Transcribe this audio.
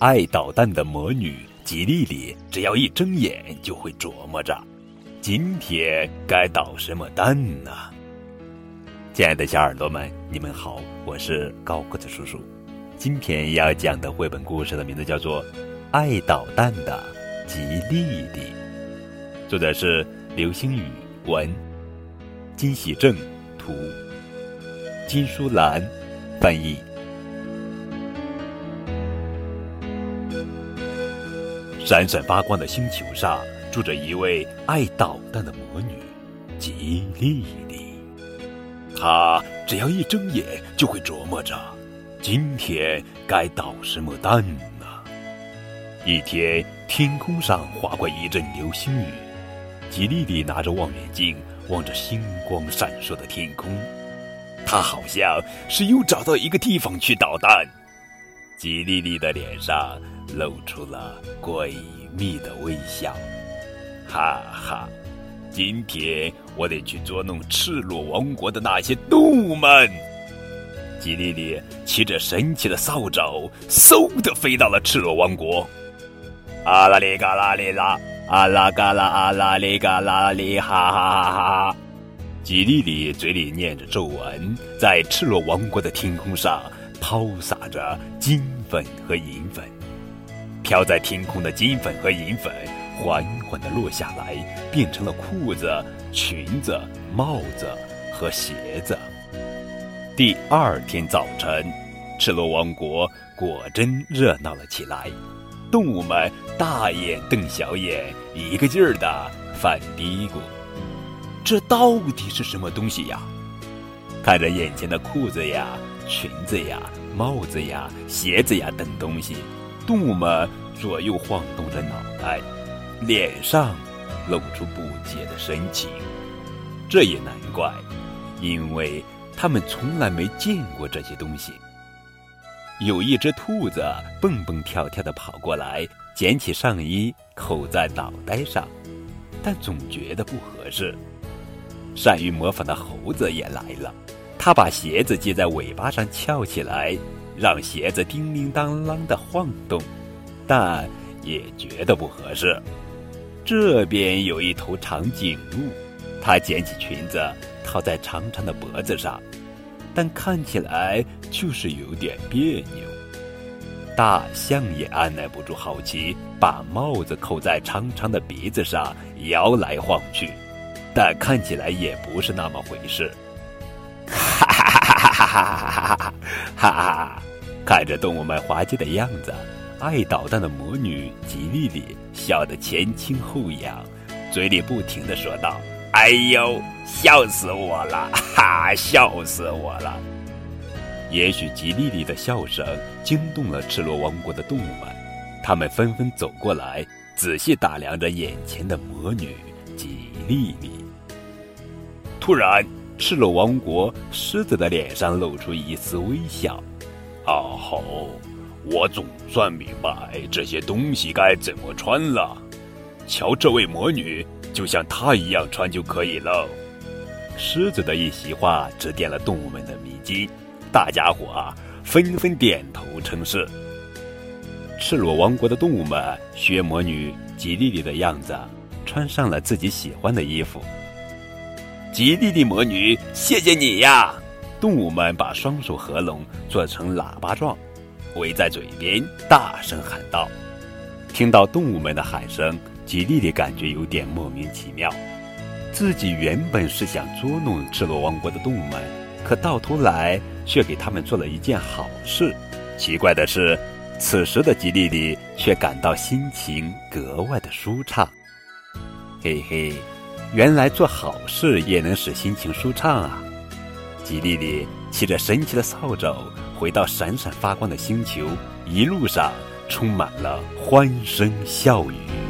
爱捣蛋的魔女吉莉莉，只要一睁眼就会琢磨着，今天该捣什么蛋呢？亲爱的小耳朵们，你们好，我是高个子叔叔。今天要讲的绘本故事的名字叫做《爱捣蛋的吉莉莉》，作者是刘星宇文，金喜正图，金淑兰翻译。闪闪发光的星球上，住着一位爱捣蛋的魔女吉莉莉。她只要一睁眼，就会琢磨着。今天该捣什么蛋呢？一天，天空上划过一阵流星雨，吉莉莉拿着望远镜望着星光闪烁的天空，她好像是又找到一个地方去捣蛋。吉莉莉的脸上露出了诡秘的微笑，哈哈！今天我得去捉弄赤裸王国的那些动物们。吉莉莉骑着神奇的扫帚，嗖的飞到了赤裸王国。阿拉里嘎啦里啦，阿拉嘎啦阿拉里嘎啦里，哈哈哈哈！吉莉莉嘴里念着咒文，在赤裸王国的天空上抛洒着金粉和银粉。飘在天空的金粉和银粉缓缓地落下来，变成了裤子、裙子、帽子和鞋子。第二天早晨，赤裸王国果真热闹了起来。动物们大眼瞪小眼，一个劲儿的犯嘀咕：“这到底是什么东西呀？”看着眼前的裤子呀、裙子呀、帽子呀、鞋子呀等东西，动物们左右晃动着脑袋，脸上露出不解的神情。这也难怪，因为。他们从来没见过这些东西。有一只兔子蹦蹦跳跳的跑过来，捡起上衣扣在脑袋上，但总觉得不合适。善于模仿的猴子也来了，他把鞋子系在尾巴上翘起来，让鞋子叮叮当啷的晃动，但也觉得不合适。这边有一头长颈鹿，它捡起裙子。套在长长的脖子上，但看起来就是有点别扭。大象也按耐不住好奇，把帽子扣在长长的鼻子上，摇来晃去，但看起来也不是那么回事。哈哈哈哈哈哈！看着动物们滑稽的样子，爱捣蛋的魔女吉莉莉笑得前倾后仰，嘴里不停的说道：“哎呦，笑死我了！哈，笑死我了！”也许吉莉莉的笑声惊动了赤裸王国的动物们，他们纷纷走过来，仔细打量着眼前的魔女吉莉莉。突然，赤裸王国狮子的脸上露出一丝微笑。哦吼，我总算明白这些东西该怎么穿了。瞧，这位魔女。就像她一样穿就可以了。狮子的一席话指点了动物们的迷津，大家伙啊纷纷点头称是。赤裸王国的动物们学魔女吉莉莉的样子，穿上了自己喜欢的衣服。吉莉莉魔女，谢谢你呀！动物们把双手合拢，做成喇叭状，围在嘴边，大声喊道。听到动物们的喊声。吉莉莉感觉有点莫名其妙，自己原本是想捉弄赤裸王国的动物们，可到头来却给他们做了一件好事。奇怪的是，此时的吉莉莉却感到心情格外的舒畅。嘿嘿，原来做好事也能使心情舒畅啊！吉利利骑着神奇的扫帚回到闪闪发光的星球，一路上充满了欢声笑语。